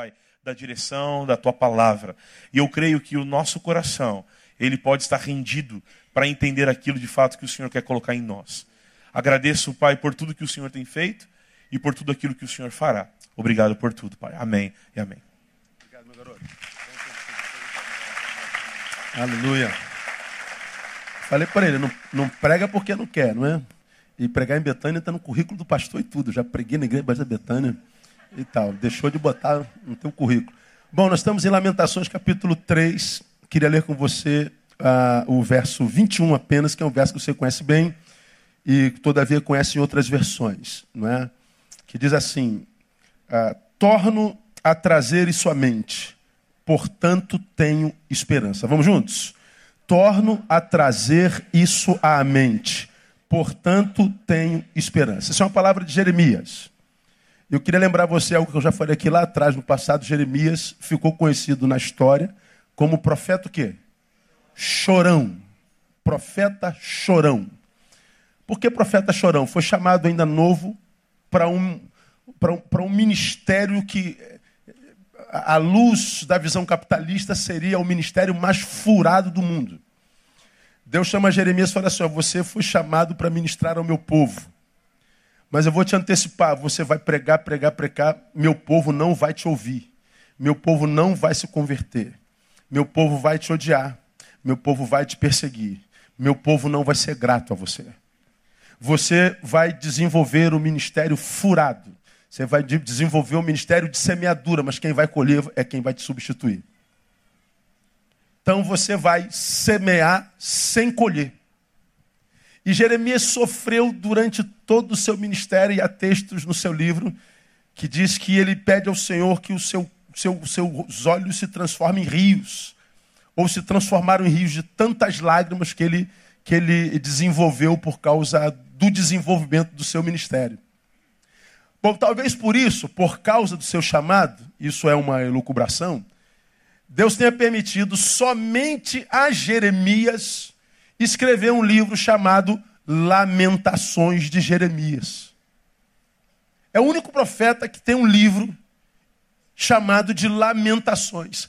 Pai, da direção da tua palavra. E eu creio que o nosso coração, ele pode estar rendido para entender aquilo de fato que o Senhor quer colocar em nós. Agradeço, Pai, por tudo que o Senhor tem feito e por tudo aquilo que o Senhor fará. Obrigado por tudo, Pai. Amém e amém. Obrigado, meu garoto. Aleluia. Falei para ele, não, não, prega porque não quer, não é? E pregar em Betânia está no currículo do pastor e tudo. Já preguei na igreja da Betânia e tal. Deixou de botar no teu currículo. Bom, nós estamos em Lamentações capítulo 3. Queria ler com você uh, o verso 21 apenas, que é um verso que você conhece bem e todavia conhece em outras versões, não é? Que diz assim: uh, Torno a trazer isso à mente, portanto tenho esperança. Vamos juntos? Torno a trazer isso à mente, portanto tenho esperança. Essa é uma palavra de Jeremias. Eu queria lembrar você algo que eu já falei aqui lá atrás, no passado, Jeremias ficou conhecido na história como profeta o quê? Chorão. Profeta chorão. Por que profeta chorão? Foi chamado ainda novo para um, um, um ministério que, à luz da visão capitalista, seria o ministério mais furado do mundo. Deus chama Jeremias e fala assim: Você foi chamado para ministrar ao meu povo. Mas eu vou te antecipar: você vai pregar, pregar, pregar, meu povo não vai te ouvir. Meu povo não vai se converter. Meu povo vai te odiar. Meu povo vai te perseguir. Meu povo não vai ser grato a você. Você vai desenvolver o ministério furado. Você vai desenvolver o ministério de semeadura, mas quem vai colher é quem vai te substituir. Então você vai semear sem colher. E Jeremias sofreu durante todo o seu ministério, e há textos no seu livro que diz que ele pede ao Senhor que o seu, seu, seus olhos se transformem em rios, ou se transformaram em rios de tantas lágrimas que ele, que ele desenvolveu por causa do desenvolvimento do seu ministério. Bom, talvez por isso, por causa do seu chamado, isso é uma elucubração, Deus tenha permitido somente a Jeremias escreveu um livro chamado Lamentações de Jeremias. É o único profeta que tem um livro chamado de Lamentações.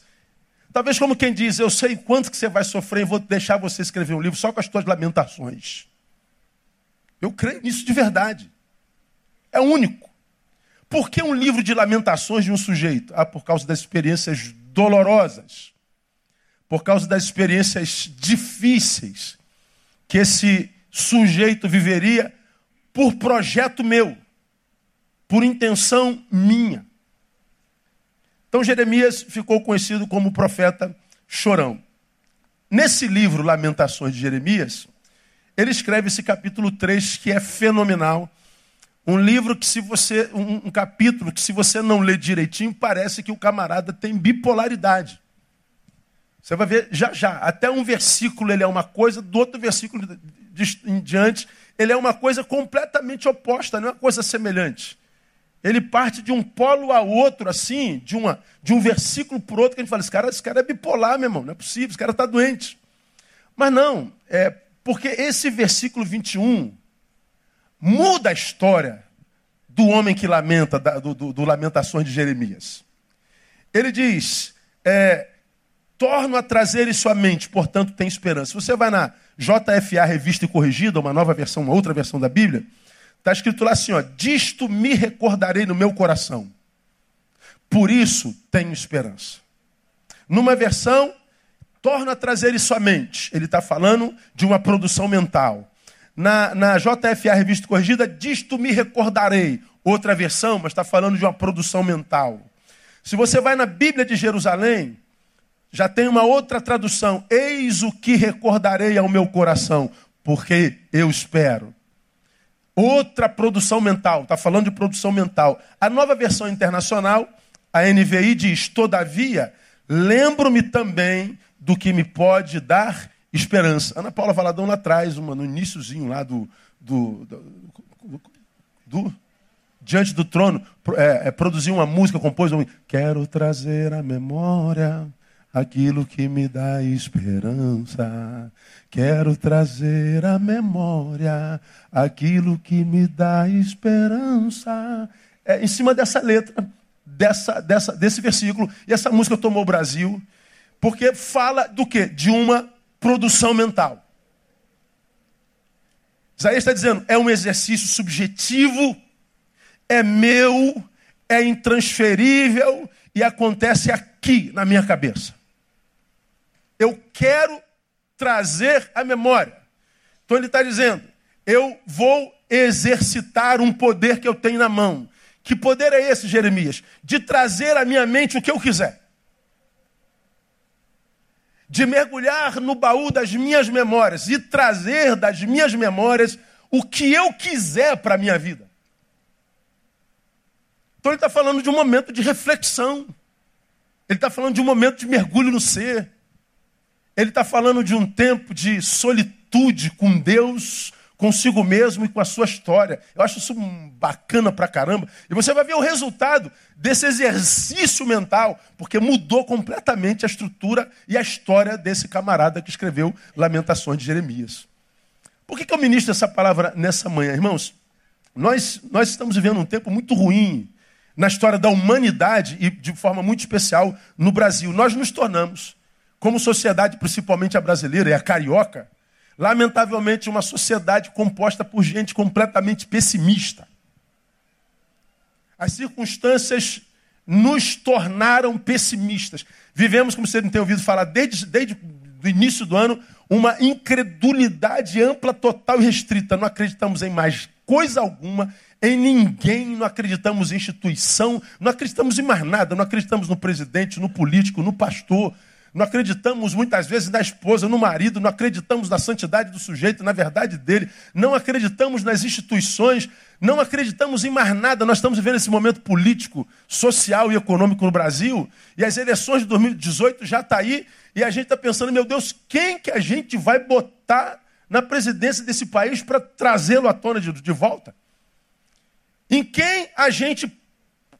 Talvez como quem diz, eu sei quanto que você vai sofrer vou deixar você escrever um livro só com as suas lamentações. Eu creio nisso de verdade. É único. Por que um livro de lamentações de um sujeito? Ah, por causa das experiências dolorosas, por causa das experiências difíceis que esse sujeito viveria por projeto meu, por intenção minha. Então Jeremias ficou conhecido como profeta chorão. Nesse livro, Lamentações de Jeremias, ele escreve esse capítulo 3 que é fenomenal. Um livro que, se você. Um, um capítulo que, se você não ler direitinho, parece que o camarada tem bipolaridade. Você vai ver já já. Até um versículo ele é uma coisa, do outro versículo em diante, ele é uma coisa completamente oposta, não é uma coisa semelhante. Ele parte de um polo a outro, assim, de, uma, de um versículo para outro, que a gente fala: esse cara, esse cara é bipolar, meu irmão, não é possível, esse cara está doente. Mas não, é porque esse versículo 21 muda a história do homem que lamenta, do, do, do Lamentações de Jeremias. Ele diz: é, torno a trazer isso à mente, portanto tem esperança. Você vai na JFA Revista e Corrigida, uma nova versão, uma outra versão da Bíblia, está escrito lá assim: ó, disto me recordarei no meu coração. Por isso tenho esperança. Numa versão, torno a trazer isso à mente. Ele está falando de uma produção mental. Na, na JFA Revista Corrigida, disto me recordarei. Outra versão, mas está falando de uma produção mental. Se você vai na Bíblia de Jerusalém, já tem uma outra tradução. Eis o que recordarei ao meu coração, porque eu espero. Outra produção mental, está falando de produção mental. A nova versão internacional, a NVI diz: Todavia, lembro-me também do que me pode dar esperança. Ana Paula Valadão lá atrás, uma, no iníciozinho lá do, do, do, do Diante do trono, é, é, produziu uma música, compôs um. Quero trazer a memória aquilo que me dá esperança. Quero trazer à memória aquilo que me dá esperança. É, em cima dessa letra, dessa, dessa, desse versículo. E essa música tomou o Brasil, porque fala do quê? De uma produção mental. Isaías está dizendo, é um exercício subjetivo, é meu, é intransferível e acontece aqui na minha cabeça. Eu quero trazer a memória. Então ele está dizendo, eu vou exercitar um poder que eu tenho na mão. Que poder é esse, Jeremias? De trazer à minha mente o que eu quiser. De mergulhar no baú das minhas memórias e trazer das minhas memórias o que eu quiser para a minha vida. Então ele está falando de um momento de reflexão. Ele está falando de um momento de mergulho no ser. Ele está falando de um tempo de solitude com Deus, consigo mesmo e com a sua história. Eu acho isso bacana pra caramba. E você vai ver o resultado desse exercício mental, porque mudou completamente a estrutura e a história desse camarada que escreveu Lamentações de Jeremias. Por que, que eu ministro essa palavra nessa manhã, irmãos? Nós, nós estamos vivendo um tempo muito ruim na história da humanidade e de forma muito especial no Brasil. Nós nos tornamos, como sociedade, principalmente a brasileira e a carioca, lamentavelmente, uma sociedade composta por gente completamente pessimista. As circunstâncias nos tornaram pessimistas. Vivemos, como você não tem ouvido falar desde, desde o início do ano, uma incredulidade ampla, total e restrita. Não acreditamos em mais coisa alguma, em ninguém, não acreditamos em instituição, não acreditamos em mais nada, não acreditamos no presidente, no político, no pastor, não acreditamos muitas vezes na esposa, no marido, não acreditamos na santidade do sujeito, na verdade dele, não acreditamos nas instituições, não acreditamos em mais nada. Nós estamos vivendo esse momento político, social e econômico no Brasil, e as eleições de 2018 já estão tá aí, e a gente está pensando, meu Deus, quem que a gente vai botar na presidência desse país para trazê-lo à tona de, de volta? Em quem a gente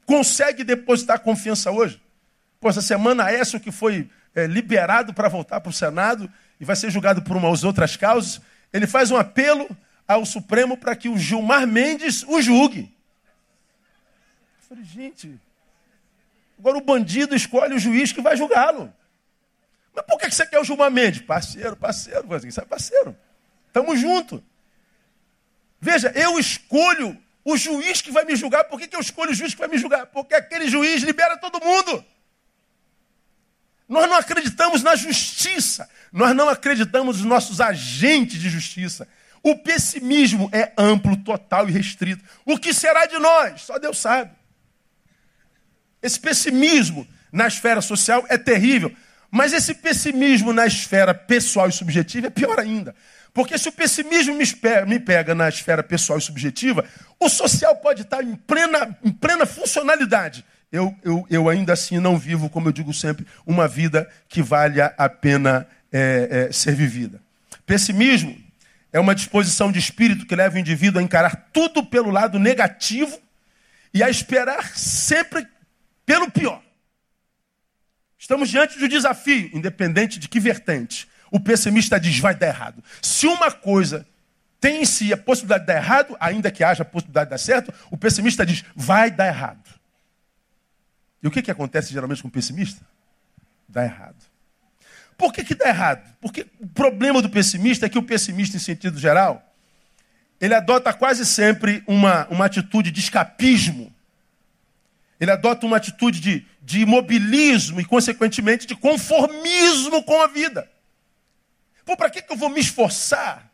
consegue depositar confiança hoje? Pô, essa semana Écio que foi é, liberado para voltar para o Senado e vai ser julgado por umas outras causas, ele faz um apelo ao Supremo para que o Gilmar Mendes o julgue. Eu falei, gente, agora o bandido escolhe o juiz que vai julgá-lo. Mas por que você quer o Gilmar Mendes? Parceiro, parceiro, você é parceiro. Tamo junto. Veja, eu escolho o juiz que vai me julgar. Por que, que eu escolho o juiz que vai me julgar? Porque aquele juiz libera todo mundo. Nós não acreditamos na justiça. Nós não acreditamos nos nossos agentes de justiça. O pessimismo é amplo, total e restrito. O que será de nós? Só Deus sabe. Esse pessimismo na esfera social é terrível. Mas esse pessimismo na esfera pessoal e subjetiva é pior ainda. Porque se o pessimismo me pega na esfera pessoal e subjetiva, o social pode estar em plena, em plena funcionalidade eu, eu, eu ainda assim não vivo, como eu digo sempre, uma vida que valha a pena é, é, ser vivida. Pessimismo é uma disposição de espírito que leva o indivíduo a encarar tudo pelo lado negativo e a esperar sempre pelo pior. Estamos diante do desafio, independente de que vertente. O pessimista diz: vai dar errado. Se uma coisa tem em si a possibilidade de dar errado, ainda que haja a possibilidade de dar certo, o pessimista diz: vai dar errado. E o que, que acontece geralmente com o pessimista? Dá errado. Por que, que dá errado? Porque o problema do pessimista é que o pessimista, em sentido geral, ele adota quase sempre uma, uma atitude de escapismo. Ele adota uma atitude de, de imobilismo e, consequentemente, de conformismo com a vida. Pô, para que, que eu vou me esforçar?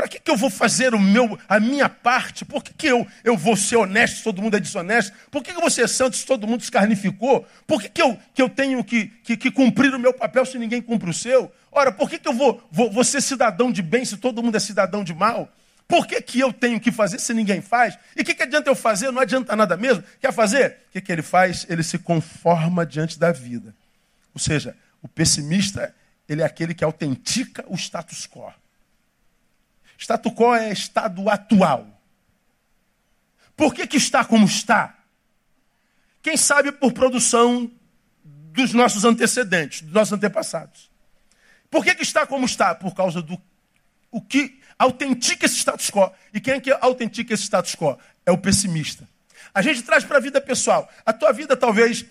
Para que, que eu vou fazer o meu, a minha parte? Por que, que eu, eu vou ser honesto se todo mundo é desonesto? Por que, que eu vou ser santo se todo mundo escarnificou? Por que, que, eu, que eu tenho que, que, que cumprir o meu papel se ninguém cumpre o seu? Ora, por que, que eu vou, vou, vou ser cidadão de bem se todo mundo é cidadão de mal? Por que, que eu tenho que fazer se ninguém faz? E o que, que adianta eu fazer? Não adianta nada mesmo. Quer fazer? O que, que ele faz? Ele se conforma diante da vida. Ou seja, o pessimista, ele é aquele que autentica o status quo. Status quo é estado atual. Por que, que está como está? Quem sabe por produção dos nossos antecedentes, dos nossos antepassados. Por que, que está como está? Por causa do o que autentica esse status quo. E quem é que autentica esse status quo? É o pessimista. a gente traz para a vida pessoal. A tua vida talvez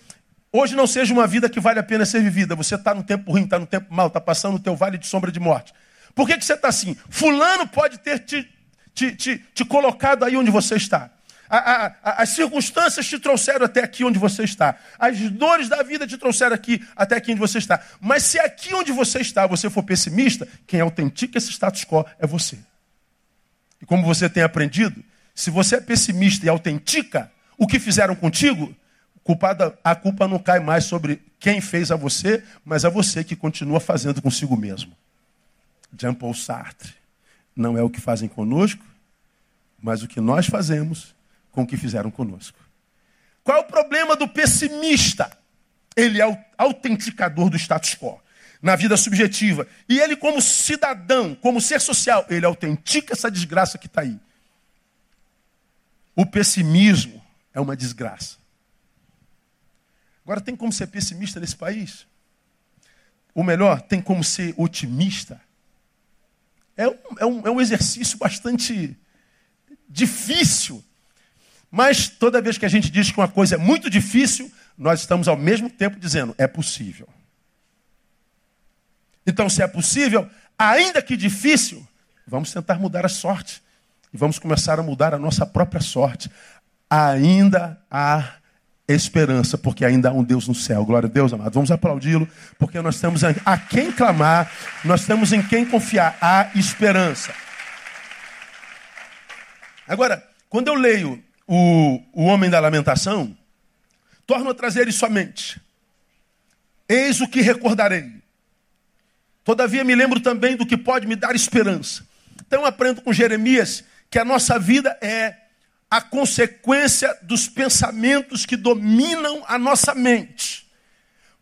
hoje não seja uma vida que vale a pena ser vivida. Você está no tempo ruim, está no tempo mal, está passando no teu vale de sombra de morte. Por que, que você está assim? Fulano pode ter te, te, te, te colocado aí onde você está. A, a, a, as circunstâncias te trouxeram até aqui onde você está. As dores da vida te trouxeram aqui até aqui onde você está. Mas se aqui onde você está você for pessimista, quem autentica esse status quo é você. E como você tem aprendido, se você é pessimista e autentica o que fizeram contigo, culpada, a culpa não cai mais sobre quem fez a você, mas a você que continua fazendo consigo mesmo. Jean Paul Sartre. Não é o que fazem conosco, mas o que nós fazemos com o que fizeram conosco. Qual é o problema do pessimista? Ele é o autenticador do status quo na vida subjetiva. E ele, como cidadão, como ser social, ele autentica essa desgraça que está aí. O pessimismo é uma desgraça. Agora, tem como ser pessimista nesse país? Ou melhor, tem como ser otimista? É um, é um, é um exercício bastante difícil. Mas toda vez que a gente diz que uma coisa é muito difícil, nós estamos ao mesmo tempo dizendo, é possível. Então, se é possível, ainda que difícil, vamos tentar mudar a sorte. E vamos começar a mudar a nossa própria sorte. Ainda há esperança, porque ainda há um Deus no céu. Glória a Deus, amado. Vamos aplaudi-lo, porque nós temos a quem clamar, nós temos em quem confiar. Há esperança. Agora, quando eu leio o, o Homem da Lamentação, torno a trazer isso à mente. Eis o que recordarei. Todavia me lembro também do que pode me dar esperança. Então aprendo com Jeremias que a nossa vida é a consequência dos pensamentos que dominam a nossa mente.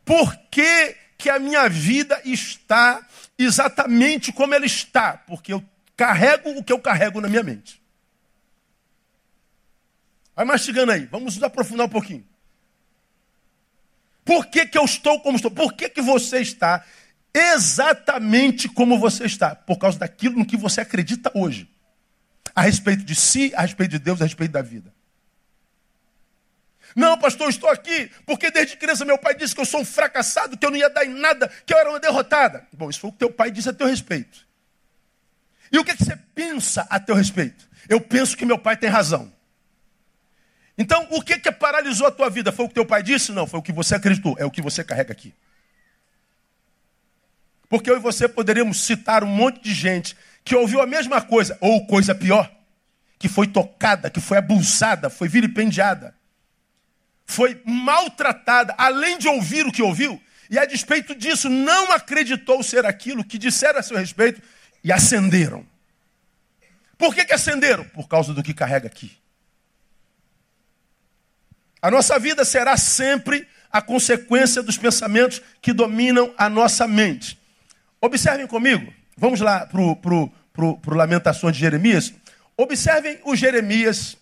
Por que, que a minha vida está exatamente como ela está? Porque eu carrego o que eu carrego na minha mente. Vai mastigando aí, vamos aprofundar um pouquinho. Por que, que eu estou como estou? Por que, que você está exatamente como você está? Por causa daquilo no que você acredita hoje a respeito de si, a respeito de Deus, a respeito da vida. Não, pastor, estou aqui porque desde criança meu pai disse que eu sou um fracassado, que eu não ia dar em nada, que eu era uma derrotada. Bom, isso foi o que teu pai disse a teu respeito. E o que, é que você pensa a teu respeito? Eu penso que meu pai tem razão. Então, o que, é que paralisou a tua vida? Foi o que teu pai disse? Não, foi o que você acreditou, é o que você carrega aqui. Porque eu e você poderíamos citar um monte de gente que ouviu a mesma coisa, ou coisa pior, que foi tocada, que foi abusada, foi vilipendiada, foi maltratada, além de ouvir o que ouviu, e a despeito disso não acreditou ser aquilo que disseram a seu respeito e acenderam. Por que, que acenderam? Por causa do que carrega aqui. A nossa vida será sempre a consequência dos pensamentos que dominam a nossa mente. Observem comigo, vamos lá para o para o Lamentações de Jeremias, observem o Jeremias,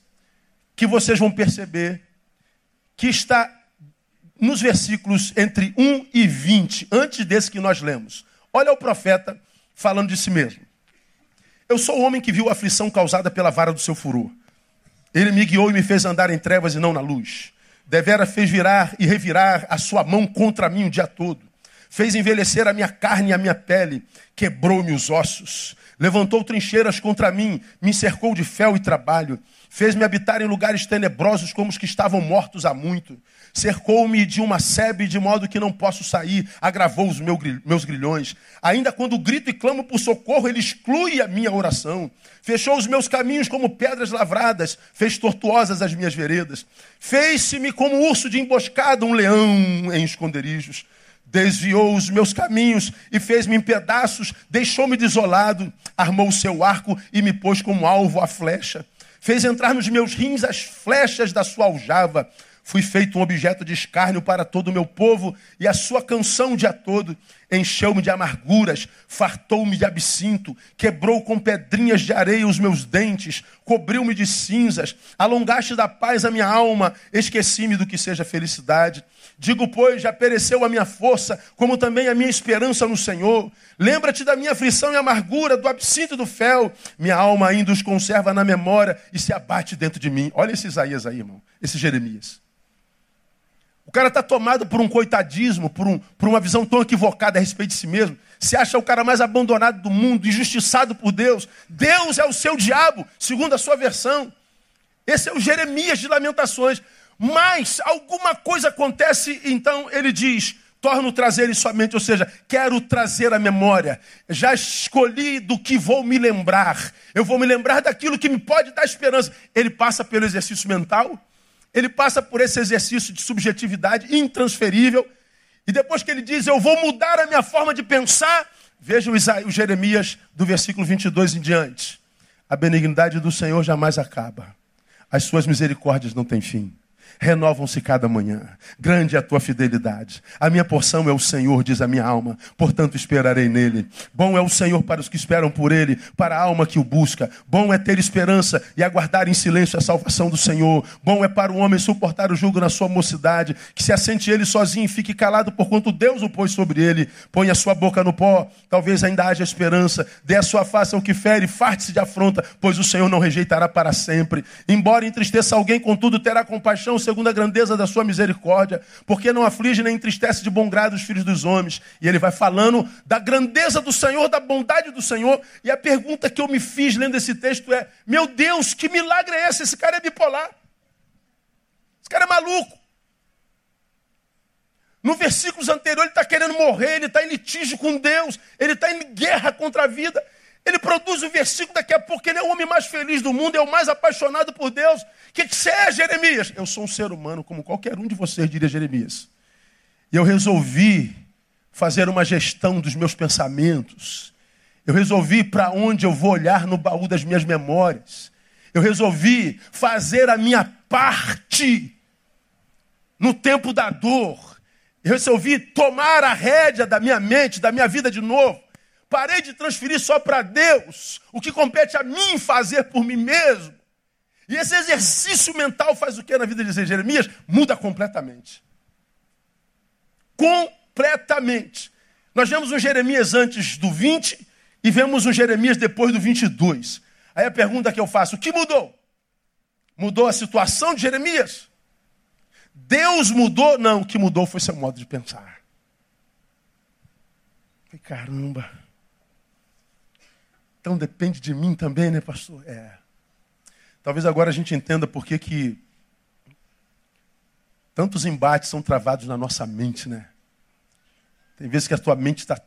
que vocês vão perceber que está nos versículos entre 1 e 20, antes desse que nós lemos. Olha o profeta falando de si mesmo. Eu sou o homem que viu a aflição causada pela vara do seu furor. Ele me guiou e me fez andar em trevas e não na luz. Devera fez virar e revirar a sua mão contra mim o dia todo. Fez envelhecer a minha carne e a minha pele, quebrou-me os ossos. Levantou trincheiras contra mim, me cercou de fel e trabalho. Fez-me habitar em lugares tenebrosos como os que estavam mortos há muito. Cercou-me de uma sebe de modo que não posso sair. Agravou os meus grilhões. Ainda quando grito e clamo por socorro, ele exclui a minha oração. Fechou os meus caminhos como pedras lavradas. Fez tortuosas as minhas veredas. Fez-se-me como urso de emboscada, um leão em esconderijos desviou os meus caminhos e fez-me em pedaços, deixou-me desolado, armou o seu arco e me pôs como alvo a flecha. Fez entrar nos meus rins as flechas da sua aljava. Fui feito um objeto de escárnio para todo o meu povo e a sua canção o dia todo. encheu-me de amarguras, fartou-me de absinto, quebrou com pedrinhas de areia os meus dentes, cobriu-me de cinzas, alongaste da paz a minha alma, esqueci-me do que seja felicidade. Digo, pois, já pereceu a minha força, como também a minha esperança no Senhor. Lembra-te da minha aflição e amargura, do absinto e do fel. Minha alma ainda os conserva na memória e se abate dentro de mim. Olha esse Isaías aí, irmão, esse Jeremias. O cara está tomado por um coitadismo, por, um, por uma visão tão equivocada a respeito de si mesmo. Se acha o cara mais abandonado do mundo, injustiçado por Deus. Deus é o seu diabo, segundo a sua versão. Esse é o Jeremias de Lamentações. Mas alguma coisa acontece, então ele diz: torno trazer isso à mente, ou seja, quero trazer a memória. Já escolhi do que vou me lembrar. Eu vou me lembrar daquilo que me pode dar esperança. Ele passa pelo exercício mental ele passa por esse exercício de subjetividade intransferível. E depois que ele diz, eu vou mudar a minha forma de pensar, veja o Jeremias do versículo 22 em diante. A benignidade do Senhor jamais acaba, as suas misericórdias não têm fim renovam-se cada manhã. Grande é a tua fidelidade. A minha porção é o Senhor, diz a minha alma, portanto esperarei nele. Bom é o Senhor para os que esperam por ele, para a alma que o busca. Bom é ter esperança e aguardar em silêncio a salvação do Senhor. Bom é para o homem suportar o jugo na sua mocidade, que se assente ele sozinho e fique calado por quanto Deus o pôs sobre ele. Põe a sua boca no pó, talvez ainda haja esperança. Dê a sua face ao que fere, farte-se de afronta, pois o Senhor não rejeitará para sempre. Embora entristeça alguém, contudo terá compaixão segundo a grandeza da sua misericórdia, porque não aflige nem entristece de bom grado os filhos dos homens. E ele vai falando da grandeza do Senhor, da bondade do Senhor. E a pergunta que eu me fiz lendo esse texto é: meu Deus, que milagre é esse? Esse cara é bipolar. Esse cara é maluco. No versículos anteriores, ele está querendo morrer, ele está em litígio com Deus, ele está em guerra contra a vida. Ele produz o versículo daqui a pouco, ele é o homem mais feliz do mundo, é o mais apaixonado por Deus. O que, você é, Jeremias? Eu sou um ser humano, como qualquer um de vocês, diria Jeremias. E eu resolvi fazer uma gestão dos meus pensamentos. Eu resolvi para onde eu vou olhar no baú das minhas memórias. Eu resolvi fazer a minha parte no tempo da dor. Eu resolvi tomar a rédea da minha mente, da minha vida de novo. Parei de transferir só para Deus o que compete a mim fazer por mim mesmo. E esse exercício mental faz o que na vida de Jeremias? Muda completamente. Completamente. Nós vemos um Jeremias antes do 20 e vemos um Jeremias depois do 22. Aí a pergunta que eu faço: o que mudou? Mudou a situação de Jeremias? Deus mudou? Não, o que mudou foi seu modo de pensar. Caramba. Então depende de mim também, né, pastor? É. Talvez agora a gente entenda por que, que tantos embates são travados na nossa mente, né? Tem vezes que a tua mente está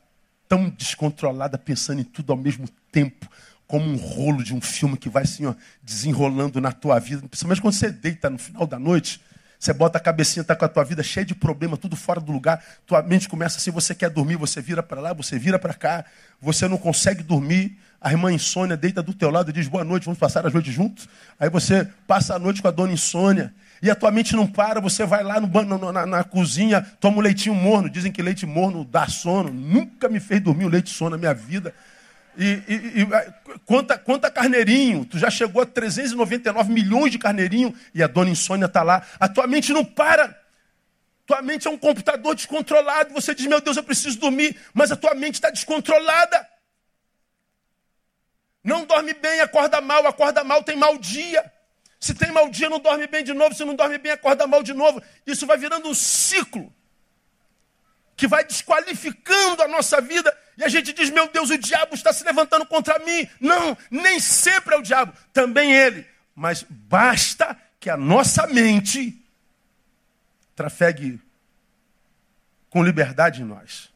tão descontrolada, pensando em tudo ao mesmo tempo, como um rolo de um filme que vai assim, ó, desenrolando na tua vida. Principalmente quando você deita no final da noite, você bota a cabecinha, está com a tua vida cheia de problema, tudo fora do lugar. Tua mente começa assim, você quer dormir, você vira para lá, você vira para cá, você não consegue dormir a irmã insônia deita do teu lado e diz boa noite, vamos passar a noite juntos. Aí você passa a noite com a dona insônia. E a tua mente não para, você vai lá no, na, na, cozinha, toma um leitinho morno. Dizem que leite morno dá sono. Nunca me fez dormir um leite sono na minha vida. E, e, e conta, conta carneirinho. Tu já chegou a 399 milhões de carneirinho e a dona insônia está lá. A tua mente não para. Tua mente é um computador descontrolado. Você diz, meu Deus, eu preciso dormir. Mas a tua mente está descontrolada. Não dorme bem, acorda mal, acorda mal, tem mau dia. Se tem mau dia, não dorme bem de novo. Se não dorme bem, acorda mal de novo. Isso vai virando um ciclo que vai desqualificando a nossa vida. E a gente diz: Meu Deus, o diabo está se levantando contra mim. Não, nem sempre é o diabo, também ele. Mas basta que a nossa mente trafegue com liberdade em nós.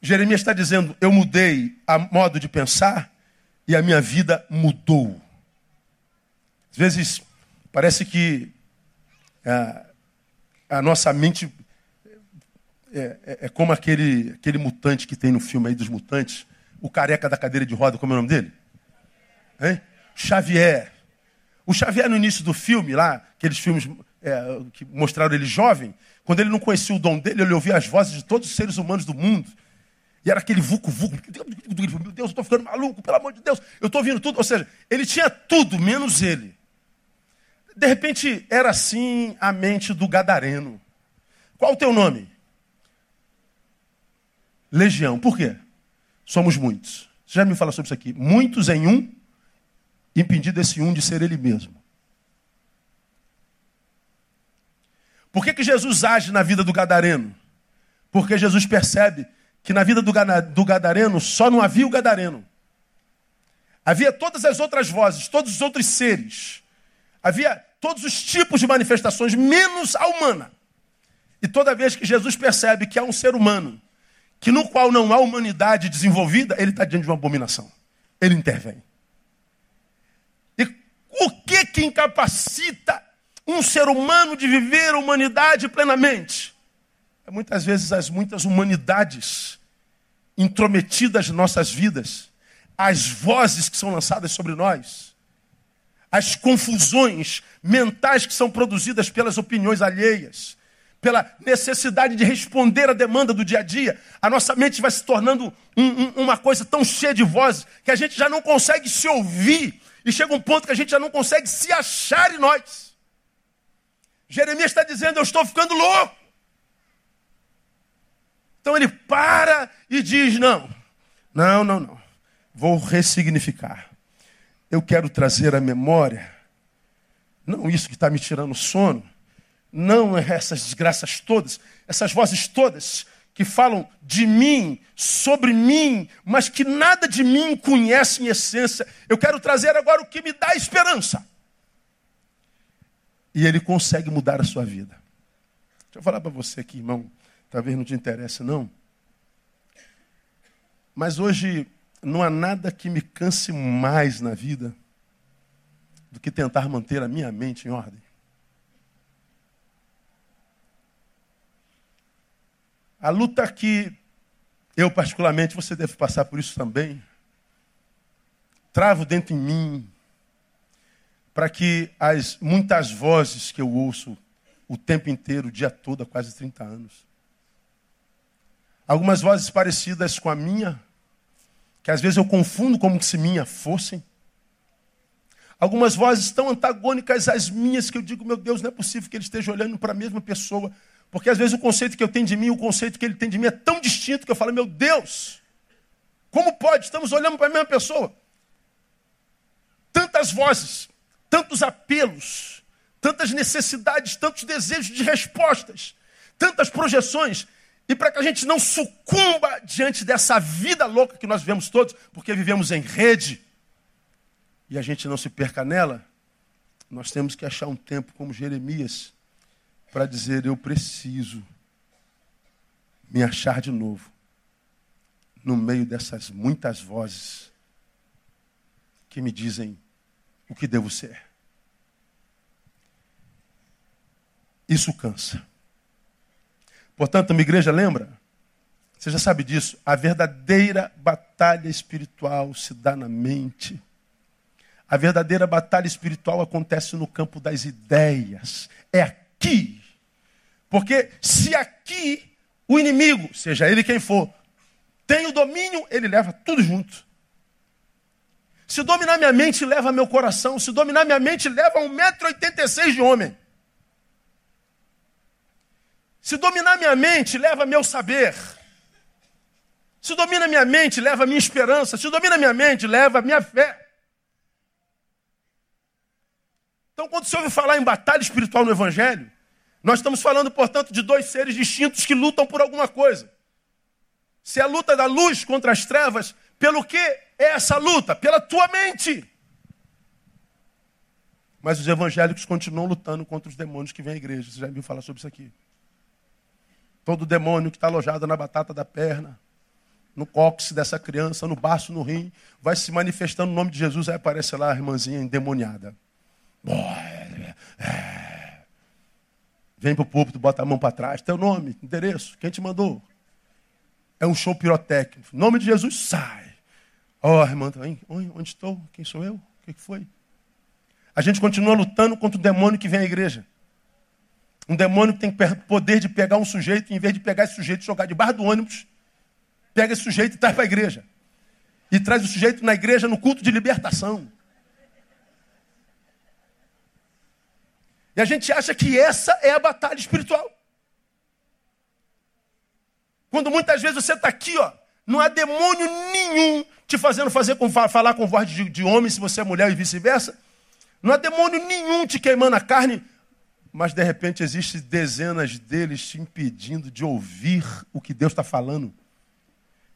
Jeremias está dizendo: Eu mudei a modo de pensar e a minha vida mudou. Às vezes, parece que a, é, a nossa mente é, é, é, como aquele, aquele mutante que tem no filme aí dos mutantes, o careca da cadeira de roda, como é o nome dele? Hein? Xavier. O Xavier, no início do filme, lá, aqueles filmes é, que mostraram ele jovem, quando ele não conhecia o dom dele, ele ouvia as vozes de todos os seres humanos do mundo. E era aquele vucu-vucu. Meu Deus, eu estou ficando maluco, pelo amor de Deus. Eu estou ouvindo tudo. Ou seja, ele tinha tudo, menos ele. De repente, era assim a mente do gadareno. Qual o teu nome? Legião. Por quê? Somos muitos. Você já me fala sobre isso aqui. Muitos em um, impedido esse um de ser ele mesmo. Por que, que Jesus age na vida do gadareno? Porque Jesus percebe que na vida do, gadareno só não havia o gadareno. Havia todas as outras vozes, todos os outros seres. Havia todos os tipos de manifestações, menos a humana. E toda vez que Jesus percebe que há um ser humano, que no qual não há humanidade desenvolvida, ele está diante de uma abominação. Ele intervém. E o que que incapacita um ser humano de viver a humanidade plenamente? Muitas vezes as muitas humanidades intrometidas em nossas vidas, as vozes que são lançadas sobre nós, as confusões mentais que são produzidas pelas opiniões alheias, pela necessidade de responder à demanda do dia a dia, a nossa mente vai se tornando um, um, uma coisa tão cheia de vozes que a gente já não consegue se ouvir e chega um ponto que a gente já não consegue se achar em nós. Jeremias está dizendo: Eu estou ficando louco. Então ele para e diz: Não, não, não, não. Vou ressignificar. Eu quero trazer à memória, não isso que está me tirando sono, não essas desgraças todas, essas vozes todas que falam de mim, sobre mim, mas que nada de mim conhecem em essência. Eu quero trazer agora o que me dá esperança e ele consegue mudar a sua vida. Deixa eu falar para você aqui, irmão, talvez não te interesse não, mas hoje não há nada que me canse mais na vida do que tentar manter a minha mente em ordem. A luta que eu, particularmente, você deve passar por isso também, travo dentro em mim para que as muitas vozes que eu ouço o tempo inteiro, o dia todo, há quase 30 anos, algumas vozes parecidas com a minha, que às vezes eu confundo como se minha fossem, algumas vozes tão antagônicas às minhas que eu digo, meu Deus, não é possível que ele esteja olhando para a mesma pessoa, porque às vezes o conceito que eu tenho de mim, o conceito que ele tem de mim é tão distinto que eu falo, meu Deus, como pode? Estamos olhando para a mesma pessoa. Tantas vozes, tantos apelos, tantas necessidades, tantos desejos de respostas, tantas projeções. E para que a gente não sucumba diante dessa vida louca que nós vivemos todos, porque vivemos em rede, e a gente não se perca nela, nós temos que achar um tempo como Jeremias para dizer: Eu preciso me achar de novo no meio dessas muitas vozes que me dizem o que devo ser. Isso cansa. Portanto, minha igreja lembra? Você já sabe disso. A verdadeira batalha espiritual se dá na mente. A verdadeira batalha espiritual acontece no campo das ideias. É aqui. Porque se aqui o inimigo, seja ele quem for, tem o domínio, ele leva tudo junto. Se dominar minha mente, leva meu coração. Se dominar minha mente, leva 1,86m de homem. Se dominar minha mente, leva meu saber. Se domina minha mente, leva minha esperança. Se domina minha mente, leva minha fé. Então, quando se ouve falar em batalha espiritual no Evangelho, nós estamos falando, portanto, de dois seres distintos que lutam por alguma coisa. Se é a luta da luz contra as trevas, pelo que é essa luta? Pela tua mente. Mas os evangélicos continuam lutando contra os demônios que vêm à igreja. Você já viu falar sobre isso aqui? Todo demônio que está alojado na batata da perna, no cóccix dessa criança, no baço, no rim, vai se manifestando no nome de Jesus, aí aparece lá a irmãzinha endemoniada. Vem para o púlpito, bota a mão para trás. Teu nome, endereço, quem te mandou? É um show pirotécnico. Nome de Jesus, sai. Ó, oh, irmã, onde estou? Quem sou eu? O que foi? A gente continua lutando contra o demônio que vem à igreja. Um demônio que tem poder de pegar um sujeito, em vez de pegar esse sujeito e jogar debaixo do ônibus, pega esse sujeito e traz para a igreja. E traz o sujeito na igreja no culto de libertação. E a gente acha que essa é a batalha espiritual. Quando muitas vezes você está aqui, ó, não há demônio nenhum te fazendo fazer com, falar com voz de, de homem se você é mulher e vice-versa. Não há demônio nenhum te queimando a carne, mas de repente existem dezenas deles te impedindo de ouvir o que Deus está falando,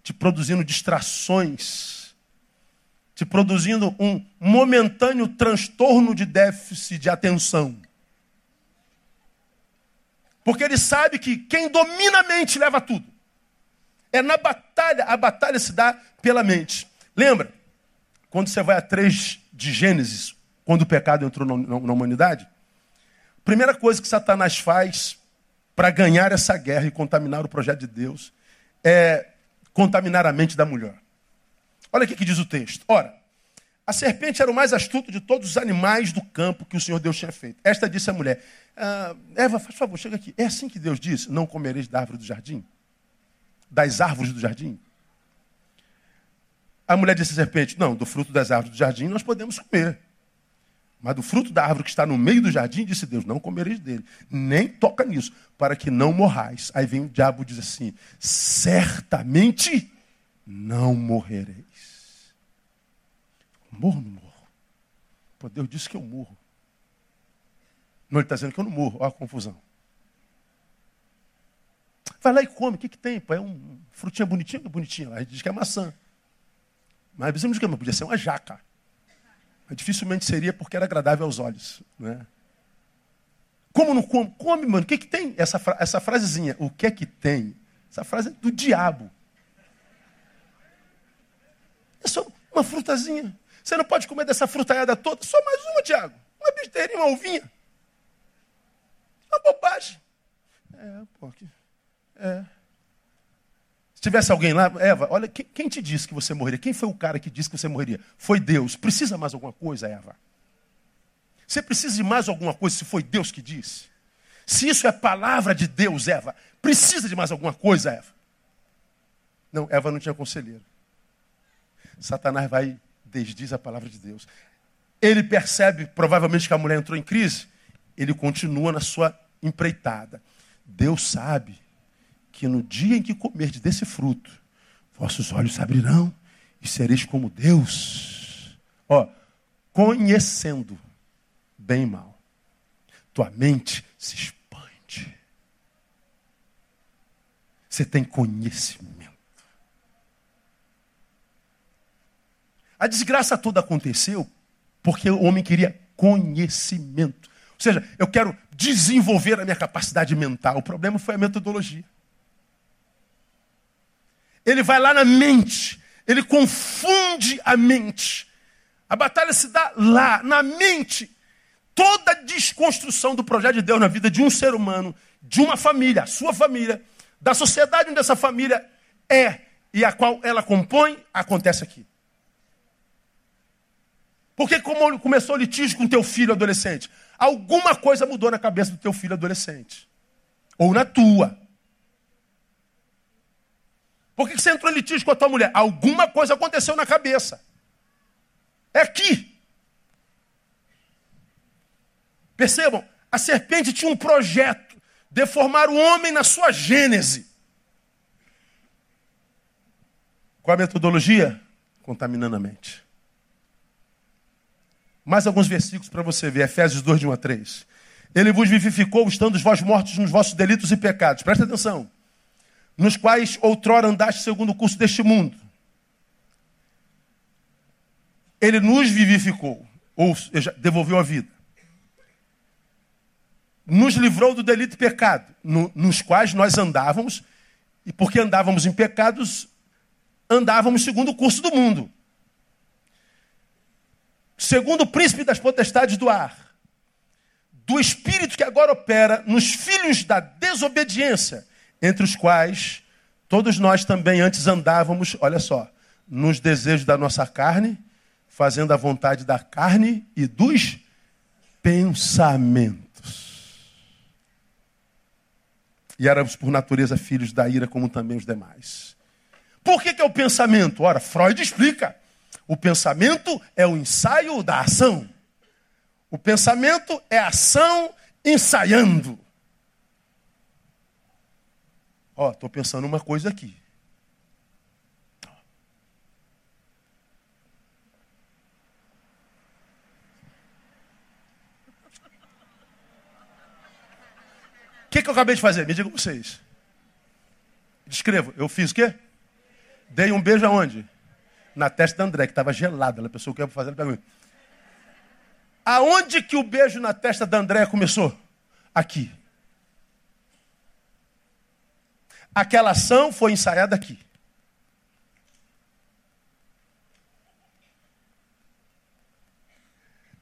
te produzindo distrações, te produzindo um momentâneo transtorno de déficit de atenção. Porque ele sabe que quem domina a mente leva tudo. É na batalha, a batalha se dá pela mente. Lembra? Quando você vai a 3 de Gênesis, quando o pecado entrou na, humanidade, primeira coisa que Satanás faz para ganhar essa guerra e contaminar o projeto de Deus é contaminar a mente da mulher. Olha o que diz o texto. Ora, a serpente era o mais astuto de todos os animais do campo que o Senhor Deus tinha feito. Esta disse à mulher: ah, Eva, faz favor, chega aqui. É assim que Deus disse: Não comereis da árvore do jardim? Das árvores do jardim? A mulher disse à serpente: Não, do fruto das árvores do jardim nós podemos comer. Mas do fruto da árvore que está no meio do jardim, disse Deus: Não comereis dele. Nem toca nisso, para que não morrais. Aí vem o diabo e diz assim: Certamente não morrereis. Morro ou não morro? Pô, Deus disse que eu morro. Não, ele está dizendo que eu não morro. Olha a confusão. Vai lá e come. O que, que tem? Pô, é um frutinha bonitinha, bonitinha. A gente diz que é maçã. Mas a diz que podia ser uma jaca. Mas dificilmente seria porque era agradável aos olhos. Né? Como não come? Come, mano. O que, que tem? Essa, fra essa frasezinha, o que é que tem? Essa frase é do diabo. É só uma frutazinha. Você não pode comer dessa frutaiada toda, só mais uma, Tiago. Uma besteirinha, uma uvinha. Uma bobagem. É, pô, que... é. Se tivesse alguém lá, Eva, olha, quem, quem te disse que você morreria? Quem foi o cara que disse que você morreria? Foi Deus. Precisa mais alguma coisa, Eva? Você precisa de mais alguma coisa se foi Deus que disse? Se isso é palavra de Deus, Eva, precisa de mais alguma coisa, Eva? Não, Eva não tinha conselheiro. Satanás vai desdiz a palavra de Deus. Ele percebe, provavelmente, que a mulher entrou em crise. Ele continua na sua empreitada. Deus sabe que no dia em que comerdes desse fruto, vossos olhos se abrirão e sereis como Deus. Ó, conhecendo bem e mal. Tua mente se expande. Você tem conhecimento. A desgraça toda aconteceu porque o homem queria conhecimento. Ou seja, eu quero desenvolver a minha capacidade mental. O problema foi a metodologia. Ele vai lá na mente, ele confunde a mente. A batalha se dá lá, na mente. Toda a desconstrução do projeto de Deus na vida de um ser humano, de uma família, a sua família, da sociedade onde essa família é e a qual ela compõe, acontece aqui. Porque como começou o litígio com teu filho adolescente? Alguma coisa mudou na cabeça do teu filho adolescente. Ou na tua. Por que você entrou em litígio com a tua mulher? Alguma coisa aconteceu na cabeça. É aqui. Percebam, a serpente tinha um projeto, deformar o homem na sua gênese. Qual a metodologia? Contaminando a mente. Mais alguns versículos para você ver. Efésios 2, de 1 a 3. Ele vos vivificou, estando vós mortos nos vossos delitos e pecados. Presta atenção. Nos quais outrora andaste segundo o curso deste mundo. Ele nos vivificou, ou seja, devolveu a vida. Nos livrou do delito e pecado, no, nos quais nós andávamos, e porque andávamos em pecados, andávamos segundo o curso do mundo segundo o príncipe das potestades do ar, do espírito que agora opera nos filhos da desobediência, entre os quais todos nós também antes andávamos, olha só, nos desejos da nossa carne, fazendo a vontade da carne e dos pensamentos. E éramos por natureza filhos da ira, como também os demais. Por que, que é o pensamento? Ora, Freud explica. O pensamento é o ensaio da ação. O pensamento é ação ensaiando. Ó, estou pensando uma coisa aqui. O que, que eu acabei de fazer? Me digam vocês. Descrevo. Eu fiz o quê? Dei um beijo aonde? Na testa da André, que estava gelada. Ela pensou que ia fazer. Ela perguntou. Aonde que o beijo na testa da André começou? Aqui. Aquela ação foi ensaiada aqui.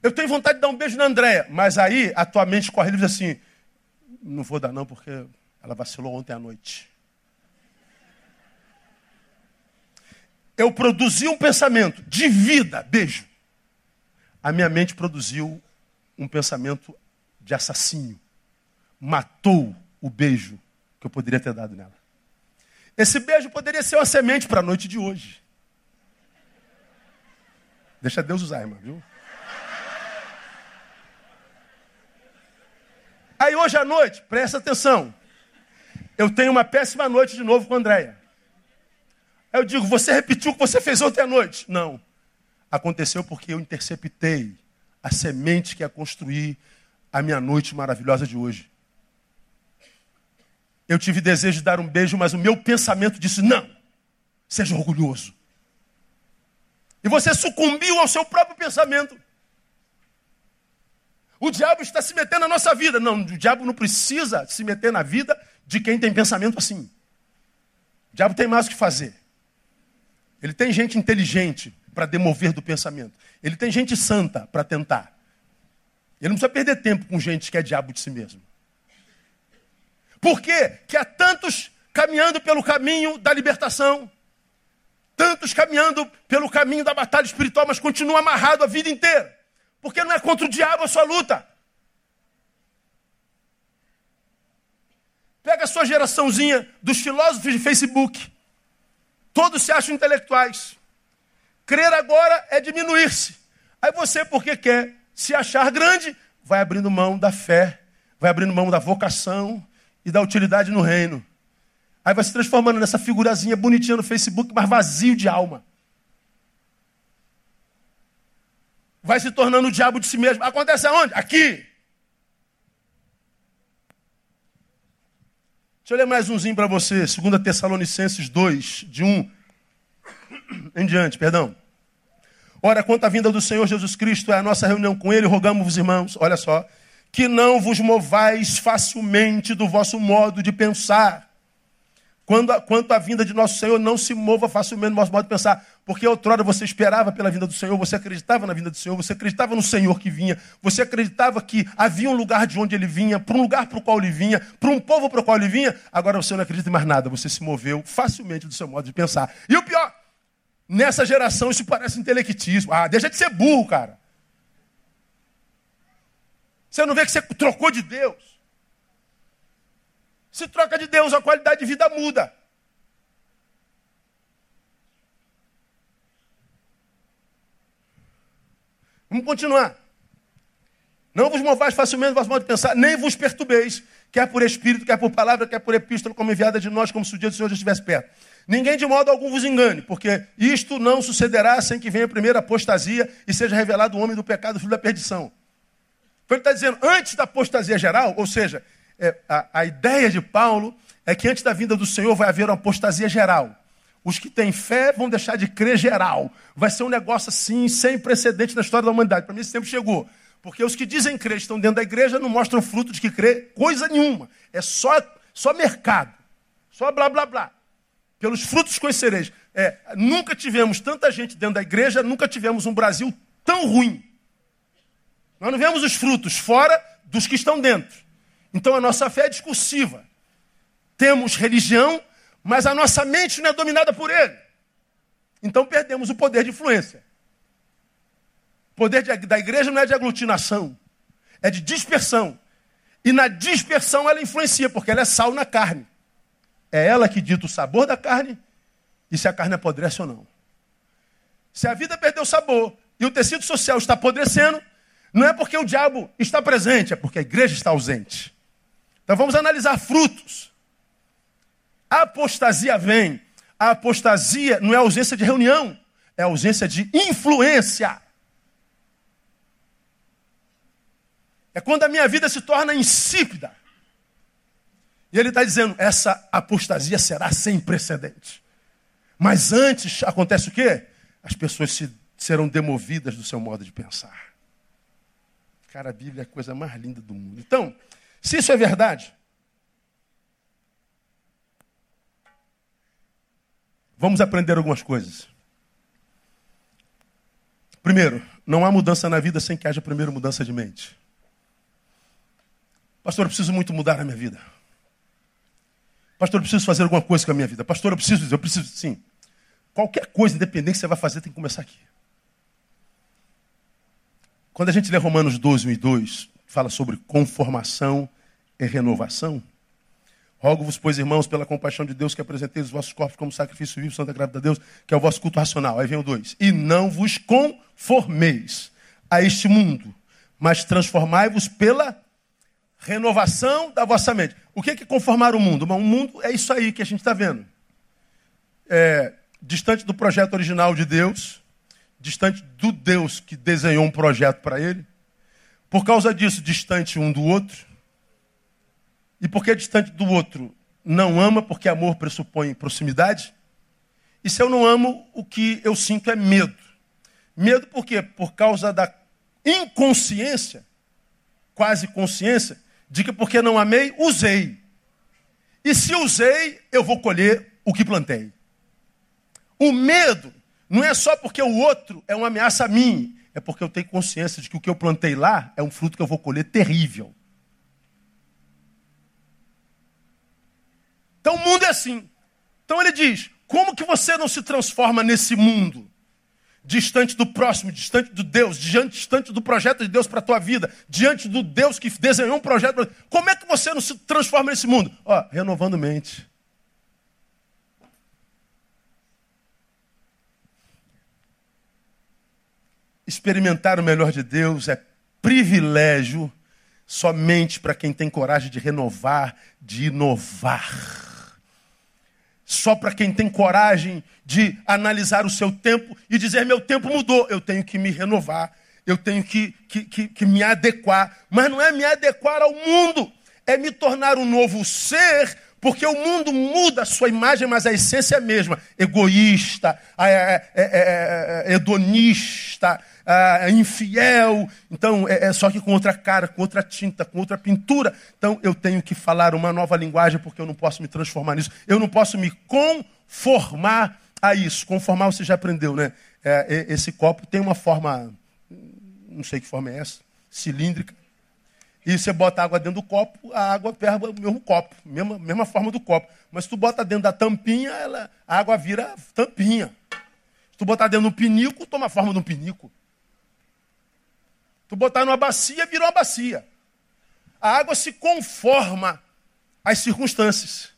Eu tenho vontade de dar um beijo na Andréia, mas aí a tua mente corre e diz assim: não vou dar não porque ela vacilou ontem à noite. Eu produzi um pensamento de vida, beijo. A minha mente produziu um pensamento de assassínio. Matou o beijo que eu poderia ter dado nela. Esse beijo poderia ser uma semente para a noite de hoje. Deixa Deus usar, irmã, viu? Aí hoje à noite, presta atenção. Eu tenho uma péssima noite de novo com a Andréia. Aí eu digo, você repetiu o que você fez ontem à noite? Não. Aconteceu porque eu interceptei a semente que ia construir a minha noite maravilhosa de hoje. Eu tive desejo de dar um beijo, mas o meu pensamento disse: não, seja orgulhoso. E você sucumbiu ao seu próprio pensamento. O diabo está se metendo na nossa vida. Não, o diabo não precisa se meter na vida de quem tem pensamento assim. O diabo tem mais o que fazer. Ele tem gente inteligente para demover do pensamento. Ele tem gente santa para tentar. Ele não precisa perder tempo com gente que é diabo de si mesmo. Por quê? Que há tantos caminhando pelo caminho da libertação, tantos caminhando pelo caminho da batalha espiritual, mas continua amarrado a vida inteira. Porque não é contra o diabo a sua luta. Pega a sua geraçãozinha dos filósofos de Facebook. Todos se acham intelectuais. Crer agora é diminuir-se. Aí você, porque quer se achar grande, vai abrindo mão da fé, vai abrindo mão da vocação, e da utilidade no reino. Aí vai se transformando nessa figurazinha bonitinha no Facebook, mas vazio de alma. Vai se tornando o diabo de si mesmo. Acontece aonde? Aqui. Deixa eu ler mais umzinho para você. 2 Tessalonicenses 2, de 1 em diante, perdão. Ora, quanto à vinda do Senhor Jesus Cristo, é a nossa reunião com Ele, rogamos-vos, irmãos, olha só, que não vos movais facilmente do vosso modo de pensar. Quando, quanto à vinda de nosso Senhor, não se mova facilmente do vosso modo de pensar. Porque outrora você esperava pela vinda do Senhor, você acreditava na vinda do Senhor, você acreditava no Senhor que vinha, você acreditava que havia um lugar de onde ele vinha, para um lugar para o qual ele vinha, para um povo para o qual ele vinha. Agora você não acredita em mais nada, você se moveu facilmente do seu modo de pensar. E o pior, nessa geração isso parece intelectismo. Ah, deixa de ser burro, cara. Você não vê que você trocou de Deus. Se troca de Deus, a qualidade de vida muda. Vamos continuar. Não vos movais facilmente do vosso modo de pensar, nem vos perturbeis, quer por espírito, quer por palavra, quer por epístola, como enviada de nós, como se o dia do Senhor já estivesse perto. Ninguém de modo algum vos engane, porque isto não sucederá sem que venha a primeira apostasia e seja revelado o homem do pecado, filho da perdição então ele está dizendo, antes da apostasia geral, ou seja, é, a, a ideia de Paulo é que antes da vinda do Senhor vai haver uma apostasia geral. Os que têm fé vão deixar de crer geral. Vai ser um negócio assim, sem precedente na história da humanidade. Para mim, esse tempo chegou. Porque os que dizem crer estão dentro da igreja não mostram fruto de que crer coisa nenhuma. É só, só mercado. Só blá blá blá. Pelos frutos conhecereis. É, nunca tivemos tanta gente dentro da igreja, nunca tivemos um Brasil tão ruim. Nós não vemos os frutos fora dos que estão dentro. Então a nossa fé é discursiva. Temos religião, mas a nossa mente não é dominada por ele. Então perdemos o poder de influência. O poder de, da igreja não é de aglutinação, é de dispersão. E na dispersão ela influencia, porque ela é sal na carne. É ela que dita o sabor da carne e se a carne apodrece ou não. Se a vida perdeu sabor e o tecido social está apodrecendo, não é porque o diabo está presente, é porque a igreja está ausente. Então vamos analisar frutos. A apostasia vem. A apostasia não é ausência de reunião, é ausência de influência. É quando a minha vida se torna insípida. E ele está dizendo: essa apostasia será sem precedente. Mas antes acontece o quê? As pessoas se, serão demovidas do seu modo de pensar. Cara, a Bíblia é a coisa mais linda do mundo. Então, se isso é verdade, vamos aprender algumas coisas. Primeiro, não há mudança na vida sem que haja primeiro mudança de mente. Pastor, eu preciso muito mudar na minha vida. Pastor, eu preciso fazer alguma coisa com a minha vida. Pastor, eu preciso, eu preciso, sim. Qualquer coisa, independente que você vai fazer, tem que começar aqui. Quando a gente lê Romanos 12, 1 e 2, fala sobre conformação e renovação. Rogo-vos, pois, irmãos, pela compaixão de Deus, que apresenteis os vossos corpos como sacrifício vivo, santa grávida a Deus, que é o vosso culto racional. Aí vem o 2. E não vos conformeis a este mundo, mas transformai-vos pela renovação da vossa mente. O que é conformar o mundo? o mundo é isso aí que a gente está vendo. É, distante do projeto original de Deus, distante do Deus que desenhou um projeto para ele. Por causa disso, distante um do outro. E porque distante do outro, não ama, porque amor pressupõe proximidade. E se eu não amo, o que eu sinto é medo. Medo por quê? Por causa da inconsciência, quase consciência, de que porque não amei, usei. E se usei, eu vou colher o que plantei. O medo não é só porque o outro é uma ameaça a mim, é porque eu tenho consciência de que o que eu plantei lá é um fruto que eu vou colher terrível. Então o mundo é assim. Então ele diz: como que você não se transforma nesse mundo? distante do próximo, distante do Deus, distante do projeto de Deus para a tua vida, diante do Deus que desenhou um projeto. Como é que você não se transforma nesse mundo? Ó, renovando mente. Experimentar o melhor de Deus é privilégio somente para quem tem coragem de renovar, de inovar só para quem tem coragem de analisar o seu tempo e dizer: meu tempo mudou, eu tenho que me renovar, eu tenho que, que, que, que me adequar. Mas não é me adequar ao mundo, é me tornar um novo ser porque o mundo muda a sua imagem, mas a essência é a mesma. Egoísta, é, é, é, hedonista, infiel. Então, é, só que com outra cara, com outra tinta, com outra pintura. Então, eu tenho que falar uma nova linguagem, porque eu não posso me transformar nisso. Eu não posso me conformar a isso. Conformar você já aprendeu, né? esse copo tem uma forma, não sei que forma é essa, cilíndrica e você bota água dentro do copo, a água pega o mesmo copo, mesma, mesma forma do copo. Mas se tu bota dentro da tampinha, ela, a água vira tampinha. Se tu botar dentro do pinico, toma a forma de um pinico. Tu botar numa bacia, vira uma bacia. A água se conforma às circunstâncias.